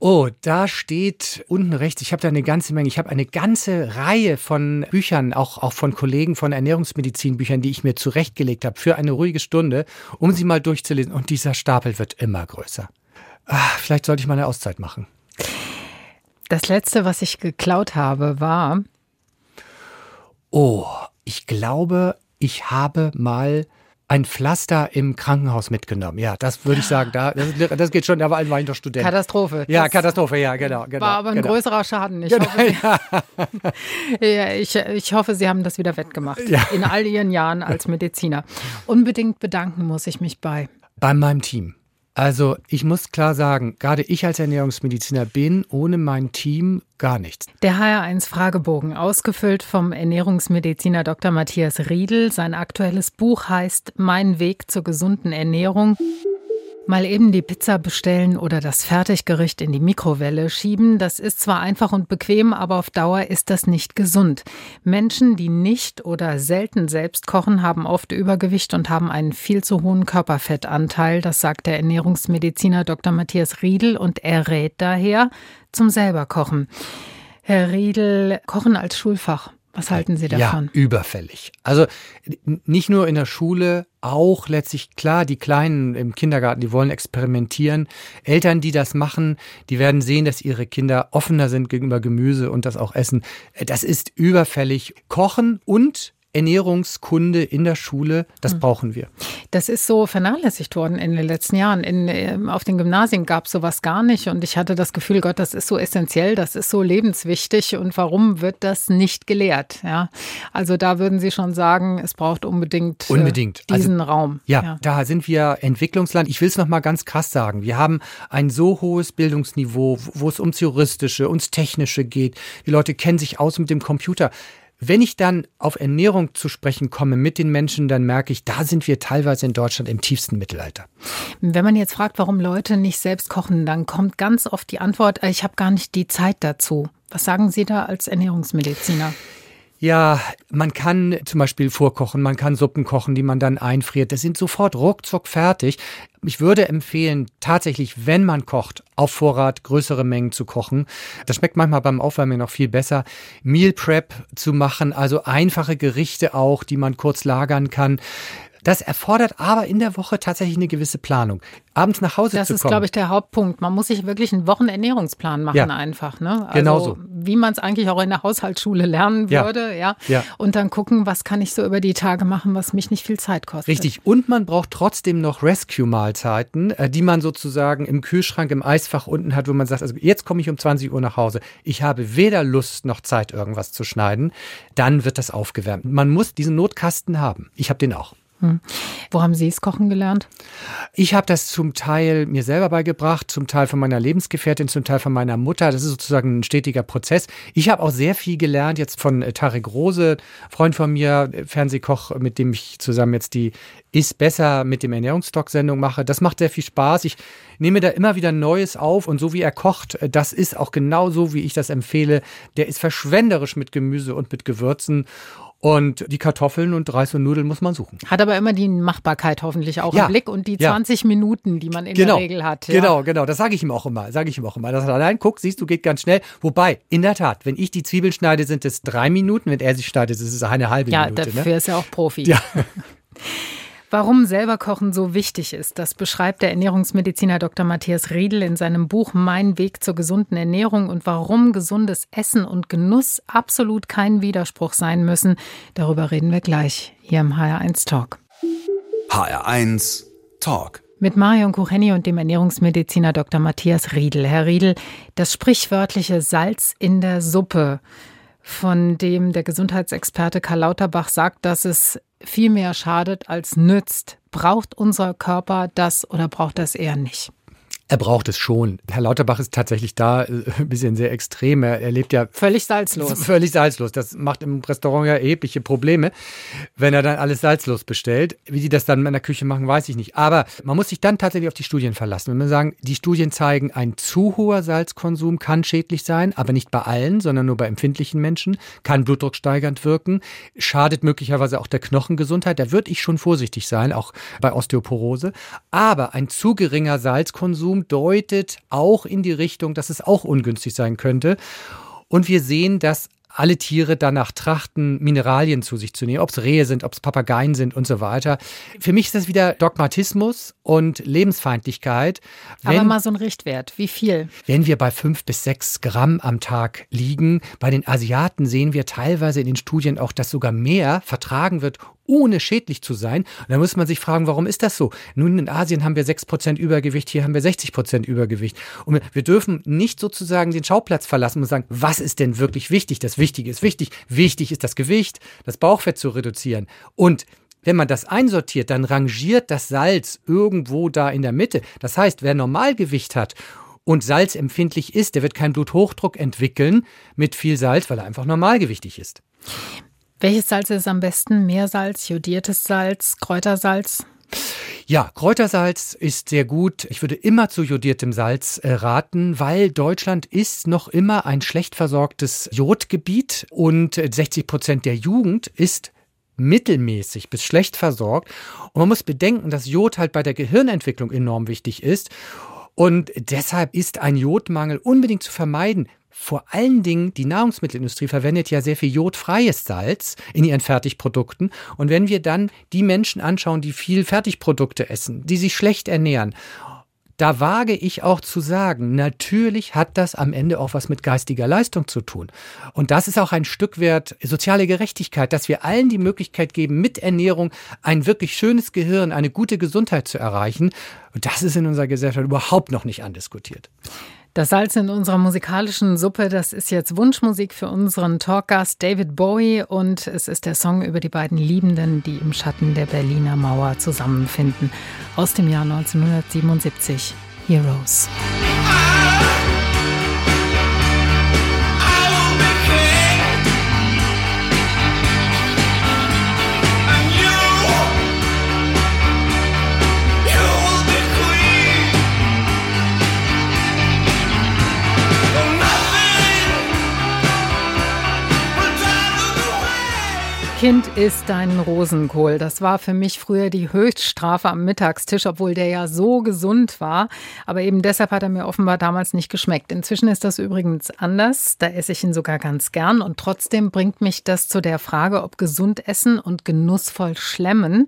Oh, da steht unten rechts, ich habe da eine ganze Menge, ich habe eine ganze Reihe von Büchern, auch, auch von Kollegen von Ernährungsmedizinbüchern, die ich mir zurechtgelegt habe für eine ruhige Stunde, um sie mal durchzulesen. Und dieser Stapel wird immer größer. Ah, vielleicht sollte ich mal eine Auszeit machen. Das letzte, was ich geklaut habe, war Oh, ich glaube, ich habe mal ein Pflaster im Krankenhaus mitgenommen. Ja, das würde ich sagen. Da, das, das geht schon, da war war ich noch Student. Katastrophe. ja, Katastrophe, ja, genau. genau War aber ein genau. größerer Schaden. Ich, hoffe, Sie, ja, ich, ich hoffe, Sie haben das wieder wettgemacht. Ja. In all Ihren Jahren als Mediziner. Unbedingt bedanken muss ich mich bei. Bei meinem Team. Also ich muss klar sagen, gerade ich als Ernährungsmediziner bin ohne mein Team gar nichts. Der HR1-Fragebogen, ausgefüllt vom Ernährungsmediziner Dr. Matthias Riedel. Sein aktuelles Buch heißt Mein Weg zur gesunden Ernährung. Mal eben die Pizza bestellen oder das Fertiggericht in die Mikrowelle schieben, das ist zwar einfach und bequem, aber auf Dauer ist das nicht gesund. Menschen, die nicht oder selten selbst kochen, haben oft Übergewicht und haben einen viel zu hohen Körperfettanteil, das sagt der Ernährungsmediziner Dr. Matthias Riedel und er rät daher zum selber kochen. Herr Riedel, Kochen als Schulfach. Was halten Sie davon? Ja, überfällig. Also nicht nur in der Schule, auch letztlich klar, die Kleinen im Kindergarten, die wollen experimentieren. Eltern, die das machen, die werden sehen, dass ihre Kinder offener sind gegenüber Gemüse und das auch essen. Das ist überfällig. Kochen und Ernährungskunde in der Schule, das hm. brauchen wir. Das ist so vernachlässigt worden in den letzten Jahren. In, ähm, auf den Gymnasien gab es sowas gar nicht und ich hatte das Gefühl, Gott, das ist so essentiell, das ist so lebenswichtig und warum wird das nicht gelehrt? Ja, also da würden Sie schon sagen, es braucht unbedingt, äh, unbedingt. Also diesen also, Raum. Ja, ja, da sind wir Entwicklungsland. Ich will es noch mal ganz krass sagen. Wir haben ein so hohes Bildungsniveau, wo es ums Juristische, ums Technische geht. Die Leute kennen sich aus mit dem Computer. Wenn ich dann auf Ernährung zu sprechen komme mit den Menschen, dann merke ich, da sind wir teilweise in Deutschland im tiefsten Mittelalter. Wenn man jetzt fragt, warum Leute nicht selbst kochen, dann kommt ganz oft die Antwort, ich habe gar nicht die Zeit dazu. Was sagen Sie da als Ernährungsmediziner? Ja, man kann zum Beispiel vorkochen, man kann Suppen kochen, die man dann einfriert. Das sind sofort ruckzuck fertig. Ich würde empfehlen, tatsächlich, wenn man kocht, auf Vorrat größere Mengen zu kochen. Das schmeckt manchmal beim Aufwärmen noch viel besser. Meal Prep zu machen, also einfache Gerichte auch, die man kurz lagern kann. Das erfordert aber in der Woche tatsächlich eine gewisse Planung. Abends nach Hause das zu kommen. Das ist, glaube ich, der Hauptpunkt. Man muss sich wirklich einen Wochenernährungsplan machen ja. einfach. Ne? Also, genau so. Wie man es eigentlich auch in der Haushaltsschule lernen würde. Ja. ja. ja. Und dann gucken, was kann ich so über die Tage machen, was mich nicht viel Zeit kostet. Richtig. Und man braucht trotzdem noch Rescue-Mahlzeiten, äh, die man sozusagen im Kühlschrank, im Eisfach unten hat, wo man sagt, also jetzt komme ich um 20 Uhr nach Hause. Ich habe weder Lust noch Zeit, irgendwas zu schneiden. Dann wird das aufgewärmt. Man muss diesen Notkasten haben. Ich habe den auch. Hm. Wo haben Sie es kochen gelernt? Ich habe das zum Teil mir selber beigebracht, zum Teil von meiner Lebensgefährtin, zum Teil von meiner Mutter. Das ist sozusagen ein stetiger Prozess. Ich habe auch sehr viel gelernt jetzt von äh, Tarek Rose, Freund von mir, äh, Fernsehkoch, mit dem ich zusammen jetzt die Ist besser mit dem Ernährungsstock-Sendung mache. Das macht sehr viel Spaß. Ich nehme da immer wieder Neues auf und so wie er kocht, äh, das ist auch genau so, wie ich das empfehle. Der ist verschwenderisch mit Gemüse und mit Gewürzen und die Kartoffeln und Reis und Nudeln muss man suchen. Hat aber immer die Machbarkeit hoffentlich auch ja. im Blick und die 20 ja. Minuten, die man in genau. der Regel hat. Ja. Genau, genau. Das sage ich ihm auch immer. Sage ich ihm auch immer. Das allein, guck, siehst du, geht ganz schnell. Wobei, in der Tat, wenn ich die Zwiebeln schneide, sind es drei Minuten. Wenn er sie schneidet, ist es eine halbe Minute. Ja, dafür ne? ist er auch Profi. Ja. Warum selber Kochen so wichtig ist, das beschreibt der Ernährungsmediziner Dr. Matthias Riedel in seinem Buch Mein Weg zur gesunden Ernährung und warum gesundes Essen und Genuss absolut kein Widerspruch sein müssen. Darüber reden wir gleich hier im HR1 Talk. HR1 Talk. Mit Marion Kucheni und dem Ernährungsmediziner Dr. Matthias Riedel. Herr Riedel, das sprichwörtliche Salz in der Suppe von dem der Gesundheitsexperte Karl Lauterbach sagt, dass es viel mehr schadet als nützt. Braucht unser Körper das oder braucht das eher nicht? Er braucht es schon. Herr Lauterbach ist tatsächlich da äh, ein bisschen sehr extrem. Er, er lebt ja. Völlig salzlos. Völlig salzlos. Das macht im Restaurant ja erhebliche Probleme, wenn er dann alles salzlos bestellt. Wie die das dann in der Küche machen, weiß ich nicht. Aber man muss sich dann tatsächlich auf die Studien verlassen. Wenn man sagen, die Studien zeigen, ein zu hoher Salzkonsum kann schädlich sein, aber nicht bei allen, sondern nur bei empfindlichen Menschen, kann blutdrucksteigernd wirken, schadet möglicherweise auch der Knochengesundheit. Da würde ich schon vorsichtig sein, auch bei Osteoporose. Aber ein zu geringer Salzkonsum Konsum deutet auch in die Richtung, dass es auch ungünstig sein könnte. Und wir sehen, dass alle Tiere danach trachten, Mineralien zu sich zu nehmen, ob es Rehe sind, ob es Papageien sind und so weiter. Für mich ist das wieder Dogmatismus und Lebensfeindlichkeit. Wenn, Aber mal so ein Richtwert, wie viel? Wenn wir bei fünf bis sechs Gramm am Tag liegen, bei den Asiaten sehen wir teilweise in den Studien auch, dass sogar mehr vertragen wird, ohne schädlich zu sein. Und da muss man sich fragen, warum ist das so? Nun, in Asien haben wir 6% Übergewicht, hier haben wir 60% Übergewicht. Und wir dürfen nicht sozusagen den Schauplatz verlassen und sagen, was ist denn wirklich wichtig? Das Wichtige ist wichtig. Wichtig ist das Gewicht, das Bauchfett zu reduzieren. Und wenn man das einsortiert, dann rangiert das Salz irgendwo da in der Mitte. Das heißt, wer Normalgewicht hat und salzempfindlich ist, der wird keinen Bluthochdruck entwickeln mit viel Salz, weil er einfach normalgewichtig ist. Welches Salz ist am besten? Meersalz, jodiertes Salz, Kräutersalz? Ja, Kräutersalz ist sehr gut. Ich würde immer zu jodiertem Salz äh, raten, weil Deutschland ist noch immer ein schlecht versorgtes Jodgebiet und 60 Prozent der Jugend ist mittelmäßig bis schlecht versorgt. Und man muss bedenken, dass Jod halt bei der Gehirnentwicklung enorm wichtig ist. Und deshalb ist ein Jodmangel unbedingt zu vermeiden. Vor allen Dingen die Nahrungsmittelindustrie verwendet ja sehr viel jodfreies Salz in ihren Fertigprodukten. Und wenn wir dann die Menschen anschauen, die viel Fertigprodukte essen, die sich schlecht ernähren da wage ich auch zu sagen, natürlich hat das am Ende auch was mit geistiger Leistung zu tun. Und das ist auch ein Stück wert soziale Gerechtigkeit, dass wir allen die Möglichkeit geben, mit Ernährung ein wirklich schönes Gehirn, eine gute Gesundheit zu erreichen. Und das ist in unserer Gesellschaft überhaupt noch nicht andiskutiert. Das Salz in unserer musikalischen Suppe, das ist jetzt Wunschmusik für unseren Talkgast David Bowie und es ist der Song über die beiden Liebenden, die im Schatten der Berliner Mauer zusammenfinden. Aus dem Jahr 1977. Heroes. Kind ist dein Rosenkohl. Das war für mich früher die Höchststrafe am Mittagstisch, obwohl der ja so gesund war. Aber eben deshalb hat er mir offenbar damals nicht geschmeckt. Inzwischen ist das übrigens anders. Da esse ich ihn sogar ganz gern. Und trotzdem bringt mich das zu der Frage, ob gesund essen und genussvoll schlemmen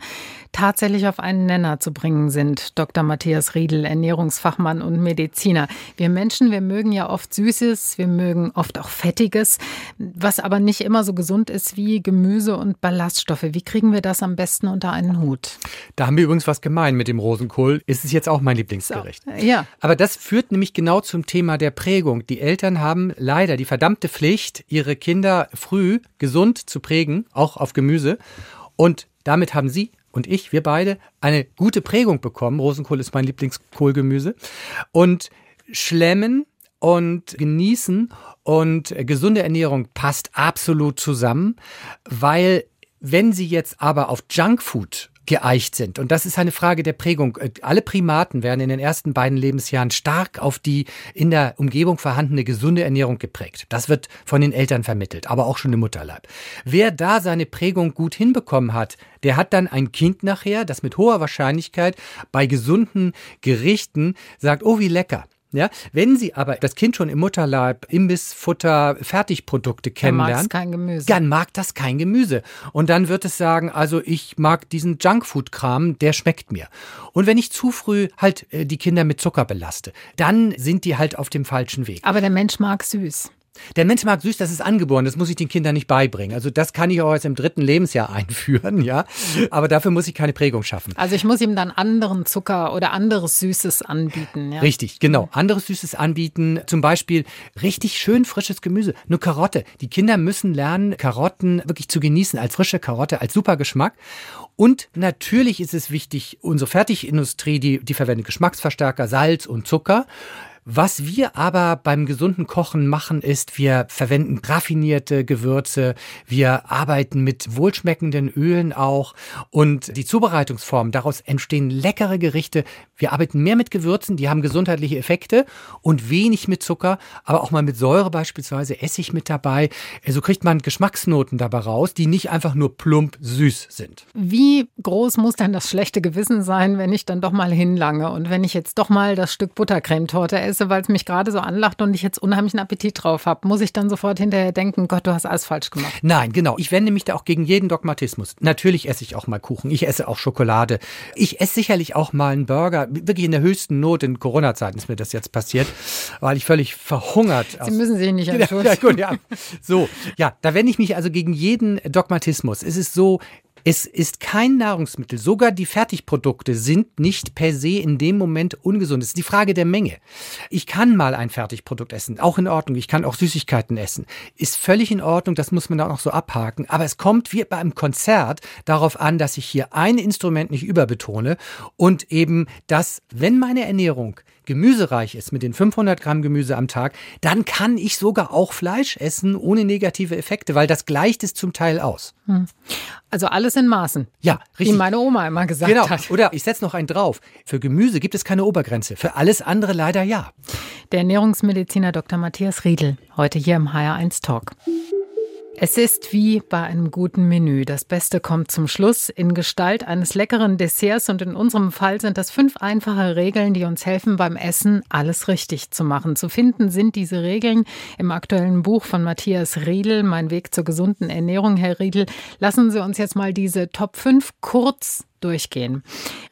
tatsächlich auf einen Nenner zu bringen sind. Dr. Matthias Riedel, Ernährungsfachmann und Mediziner. Wir Menschen, wir mögen ja oft Süßes, wir mögen oft auch Fettiges, was aber nicht immer so gesund ist wie Gemüse Ballaststoffe. Wie kriegen wir das am besten unter einen Hut? Da haben wir übrigens was gemein mit dem Rosenkohl. Ist es jetzt auch mein Lieblingsgericht. So, ja. Aber das führt nämlich genau zum Thema der Prägung. Die Eltern haben leider die verdammte Pflicht, ihre Kinder früh gesund zu prägen, auch auf Gemüse. Und damit haben sie und ich, wir beide, eine gute Prägung bekommen. Rosenkohl ist mein Lieblingskohlgemüse. Und schlemmen und genießen und gesunde Ernährung passt absolut zusammen, weil wenn Sie jetzt aber auf Junkfood geeicht sind. Und das ist eine Frage der Prägung. Alle Primaten werden in den ersten beiden Lebensjahren stark auf die in der Umgebung vorhandene gesunde Ernährung geprägt. Das wird von den Eltern vermittelt, aber auch schon im Mutterleib. Wer da seine Prägung gut hinbekommen hat, der hat dann ein Kind nachher, das mit hoher Wahrscheinlichkeit bei gesunden Gerichten sagt, oh wie lecker. Ja, wenn Sie aber das Kind schon im Mutterleib Imbiss, Futter, Fertigprodukte kennenlernen, dann mag kein Gemüse. Dann mag das kein Gemüse. Und dann wird es sagen, also ich mag diesen Junkfood-Kram, der schmeckt mir. Und wenn ich zu früh halt äh, die Kinder mit Zucker belaste, dann sind die halt auf dem falschen Weg. Aber der Mensch mag süß. Der Mensch mag süß, das ist angeboren, das muss ich den Kindern nicht beibringen. Also das kann ich auch erst im dritten Lebensjahr einführen, ja. Aber dafür muss ich keine Prägung schaffen. Also ich muss ihm dann anderen Zucker oder anderes Süßes anbieten, ja. Richtig, genau. Anderes Süßes anbieten, zum Beispiel richtig schön frisches Gemüse, eine Karotte. Die Kinder müssen lernen, Karotten wirklich zu genießen als frische Karotte, als super Geschmack. Und natürlich ist es wichtig, unsere Fertigindustrie, die, die verwendet Geschmacksverstärker, Salz und Zucker. Was wir aber beim gesunden Kochen machen, ist, wir verwenden raffinierte Gewürze, wir arbeiten mit wohlschmeckenden Ölen auch und die Zubereitungsform, daraus entstehen leckere Gerichte. Wir arbeiten mehr mit Gewürzen, die haben gesundheitliche Effekte und wenig mit Zucker, aber auch mal mit Säure beispielsweise, Essig mit dabei. So also kriegt man Geschmacksnoten dabei raus, die nicht einfach nur plump süß sind. Wie groß muss denn das schlechte Gewissen sein, wenn ich dann doch mal hinlange und wenn ich jetzt doch mal das Stück Buttercremetorte esse? Esse, weil es mich gerade so anlacht und ich jetzt unheimlichen Appetit drauf habe, muss ich dann sofort hinterher denken, Gott, du hast alles falsch gemacht. Nein, genau. Ich wende mich da auch gegen jeden Dogmatismus. Natürlich esse ich auch mal Kuchen, ich esse auch Schokolade. Ich esse sicherlich auch mal einen Burger. Wirklich in der höchsten Not in Corona-Zeiten ist mir das jetzt passiert, weil ich völlig verhungert. Sie müssen sich nicht entschuldigen. Ja, gut, ja. So, ja, da wende ich mich also gegen jeden Dogmatismus. Es ist so, Es ist kein Nahrungsmittel, sogar die Fertigprodukte sind nicht per se in dem Moment ungesund. Es ist die Frage der Menge. Ich kann mal ein Fertigprodukt essen, auch in Ordnung. Ich kann auch Süßigkeiten essen. Ist völlig in Ordnung, das muss man auch noch so abhaken. Aber es kommt wie bei einem Konzert darauf an, dass ich hier ein Instrument nicht überbetone und eben, dass, wenn meine Ernährung gemüsereich ist mit den 500 Gramm Gemüse am Tag, dann kann ich sogar auch Fleisch essen ohne negative Effekte, weil das gleicht es zum Teil aus. Hm. Also alles in Maßen. Ja, richtig. Wie meine Oma immer gesagt genau. hat. Oder ich setze noch einen drauf. Für Gemüse gibt es keine Obergrenze, für alles andere leider ja. Der Ernährungsmediziner Dr. Matthias Riedel, heute hier im HR1 Talk. Es ist wie bei einem guten Menü. Das Beste kommt zum Schluss in Gestalt eines leckeren Desserts und in unserem Fall sind das fünf einfache Regeln, die uns helfen beim Essen alles richtig zu machen. Zu finden sind diese Regeln im aktuellen Buch von Matthias Riedel, Mein Weg zur gesunden Ernährung. Herr Riedel, lassen Sie uns jetzt mal diese Top 5 kurz durchgehen.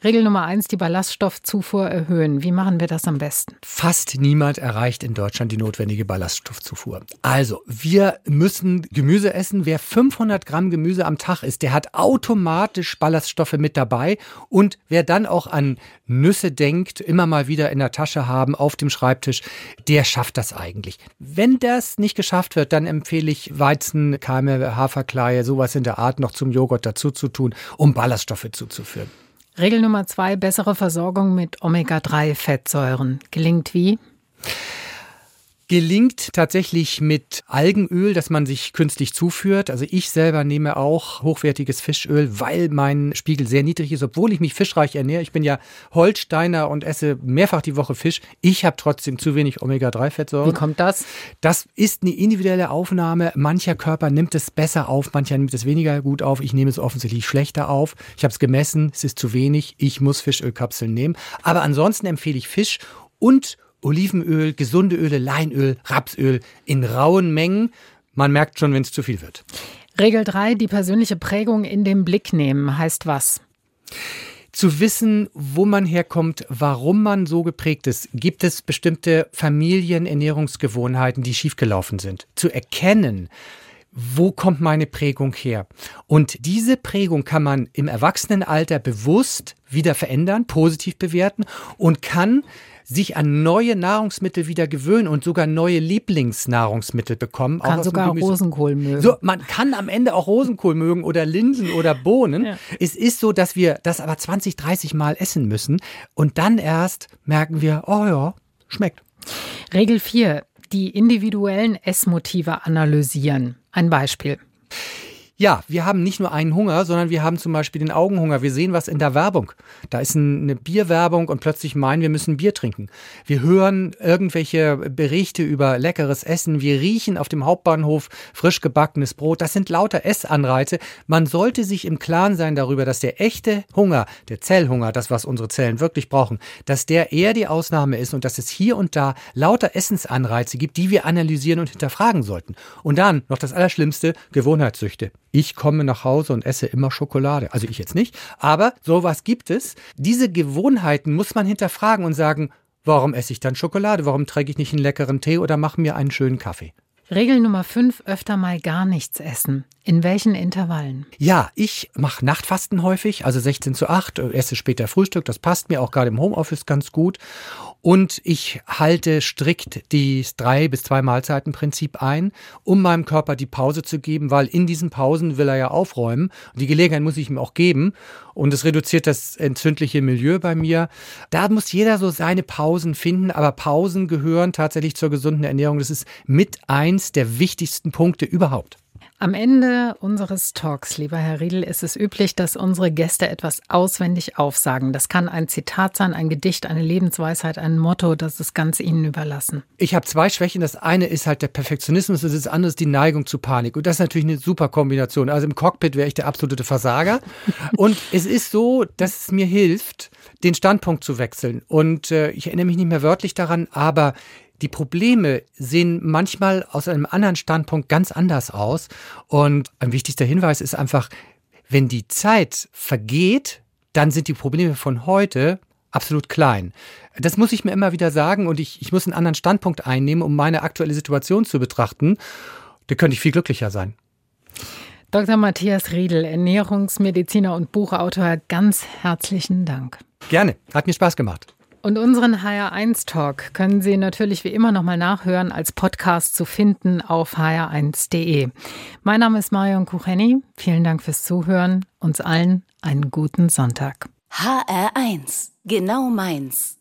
Regel Nummer eins, die Ballaststoffzufuhr erhöhen. Wie machen wir das am besten? Fast niemand erreicht in Deutschland die notwendige Ballaststoffzufuhr. Also, wir müssen Gemüse essen. Wer 500 Gramm Gemüse am Tag isst, der hat automatisch Ballaststoffe mit dabei. Und wer dann auch an Nüsse denkt, immer mal wieder in der Tasche haben, auf dem Schreibtisch, der schafft das eigentlich. Wenn das nicht geschafft wird, dann empfehle ich Weizen, Keime, Haferkleie, sowas in der Art noch zum Joghurt dazu zu tun, um Ballaststoffe zuzuführen. Regel Nummer zwei, bessere Versorgung mit Omega-3-Fettsäuren. Gelingt wie? Gelingt tatsächlich mit Algenöl, das man sich künstlich zuführt. Also ich selber nehme auch hochwertiges Fischöl, weil mein Spiegel sehr niedrig ist, obwohl ich mich fischreich ernähre. Ich bin ja Holsteiner und esse mehrfach die Woche Fisch. Ich habe trotzdem zu wenig Omega-3-Fettsäuren. Wie kommt das? Das ist eine individuelle Aufnahme. Mancher Körper nimmt es besser auf, mancher nimmt es weniger gut auf. Ich nehme es offensichtlich schlechter auf. Ich habe es gemessen, es ist zu wenig. Ich muss Fischölkapseln nehmen. Aber ansonsten empfehle ich Fisch und Olivenöl, gesunde Öle, Leinöl, Rapsöl in rauen Mengen. Man merkt schon, wenn es zu viel wird. Regel 3, die persönliche Prägung in den Blick nehmen, heißt was? zu wissen, wo man herkommt, warum man so geprägt ist. Gibt es bestimmte Familienernährungsgewohnheiten, die schiefgelaufen sind? Zu erkennen, wo kommt meine Prägung her? Und diese Prägung kann man im Erwachsenenalter bewusst wieder verändern, positiv bewerten und kann sich an neue Nahrungsmittel wieder gewöhnen und sogar neue Lieblingsnahrungsmittel bekommen. Kann sogar Rosenkohl mögen. So, man kann am Ende auch Rosenkohl mögen oder Linsen oder Bohnen. Ja. Es ist so, dass wir das aber 20, 30 Mal essen müssen und dann erst merken wir, oh ja, schmeckt. Regel 4. Die individuellen Essmotive analysieren. Ein Beispiel. Ja, wir haben nicht nur einen Hunger, sondern wir haben zum Beispiel den Augenhunger. Wir sehen was in der Werbung. Da ist eine Bierwerbung und plötzlich meinen, wir müssen Bier trinken. Wir hören irgendwelche Berichte über leckeres Essen. Wir riechen auf dem Hauptbahnhof frisch gebackenes Brot. Das sind lauter Essanreize. Man sollte sich im Klaren sein darüber, dass der echte Hunger, der Zellhunger, das, was unsere Zellen wirklich brauchen, dass der eher die Ausnahme ist und dass es hier und da lauter Essensanreize gibt, die wir analysieren und hinterfragen sollten. Und dann noch das Allerschlimmste, Gewohnheitssüchte ich komme nach Hause und esse immer Schokolade. Also ich jetzt nicht, aber sowas gibt es. Diese Gewohnheiten muss man hinterfragen und sagen, warum esse ich dann Schokolade? Warum träge ich nicht einen leckeren Tee oder mache mir einen schönen Kaffee? Regel Nummer 5, öfter mal gar nichts essen. In welchen Intervallen? Ja, ich mache Nachtfasten häufig, also 16 zu 8, esse später Frühstück, das passt mir auch gerade im Homeoffice ganz gut. Und ich halte strikt das drei bis zwei Mahlzeiten Prinzip ein, um meinem Körper die Pause zu geben, weil in diesen Pausen will er ja aufräumen. Und die Gelegenheit muss ich ihm auch geben. Und es reduziert das entzündliche Milieu bei mir. Da muss jeder so seine Pausen finden, aber Pausen gehören tatsächlich zur gesunden Ernährung. Das ist mit eins der wichtigsten Punkte überhaupt. Am Ende unseres Talks, lieber Herr Riedel, ist es üblich, dass unsere Gäste etwas auswendig aufsagen. Das kann ein Zitat sein, ein Gedicht, eine Lebensweisheit, ein Motto, das ist ganz Ihnen überlassen. Ich habe zwei Schwächen. Das eine ist halt der Perfektionismus und das andere ist die Neigung zu Panik. Und das ist natürlich eine super Kombination. Also im Cockpit wäre ich der absolute Versager. und es ist so, dass es mir hilft, den Standpunkt zu wechseln. Und äh, ich erinnere mich nicht mehr wörtlich daran, aber die Probleme sehen manchmal aus einem anderen Standpunkt ganz anders aus. Und ein wichtigster Hinweis ist einfach, wenn die Zeit vergeht, dann sind die Probleme von heute absolut klein. Das muss ich mir immer wieder sagen und ich, ich muss einen anderen Standpunkt einnehmen, um meine aktuelle Situation zu betrachten. Da könnte ich viel glücklicher sein. Dr. Matthias Riedel, Ernährungsmediziner und Buchautor, ganz herzlichen Dank. Gerne, hat mir Spaß gemacht. Und unseren HR1 Talk können Sie natürlich wie immer nochmal nachhören, als Podcast zu finden auf hr1.de. Mein Name ist Marion Kucheni. Vielen Dank fürs Zuhören. Uns allen einen guten Sonntag. HR1, genau meins.